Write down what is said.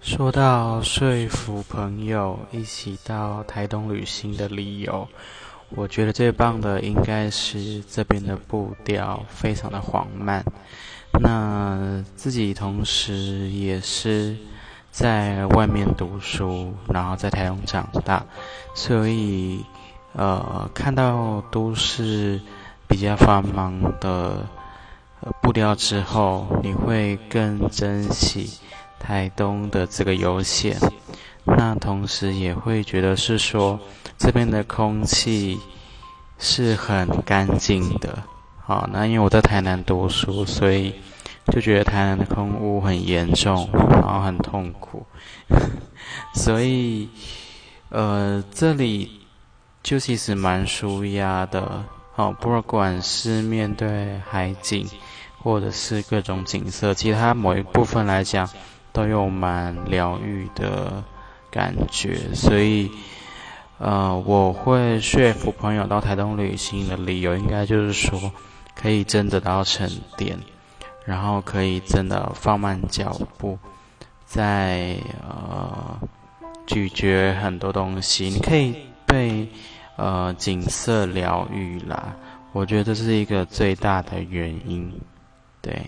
说到说服朋友一起到台东旅行的理由，我觉得最棒的应该是这边的步调非常的缓慢。那自己同时也是在外面读书，然后在台东长大，所以呃看到都市比较繁忙的步调之后，你会更珍惜。台东的这个悠闲，那同时也会觉得是说这边的空气是很干净的。好，那因为我在台南读书，所以就觉得台南的空污很严重，然后很痛苦。所以，呃，这里就其实蛮舒压的。好，不管是面对海景，或者是各种景色，其实它某一部分来讲。都有蛮疗愈的感觉，所以，呃，我会说服朋友到台东旅行的理由，应该就是说，可以真的到沉淀，然后可以真的放慢脚步，在呃咀嚼很多东西，你可以被呃景色疗愈啦。我觉得这是一个最大的原因，对。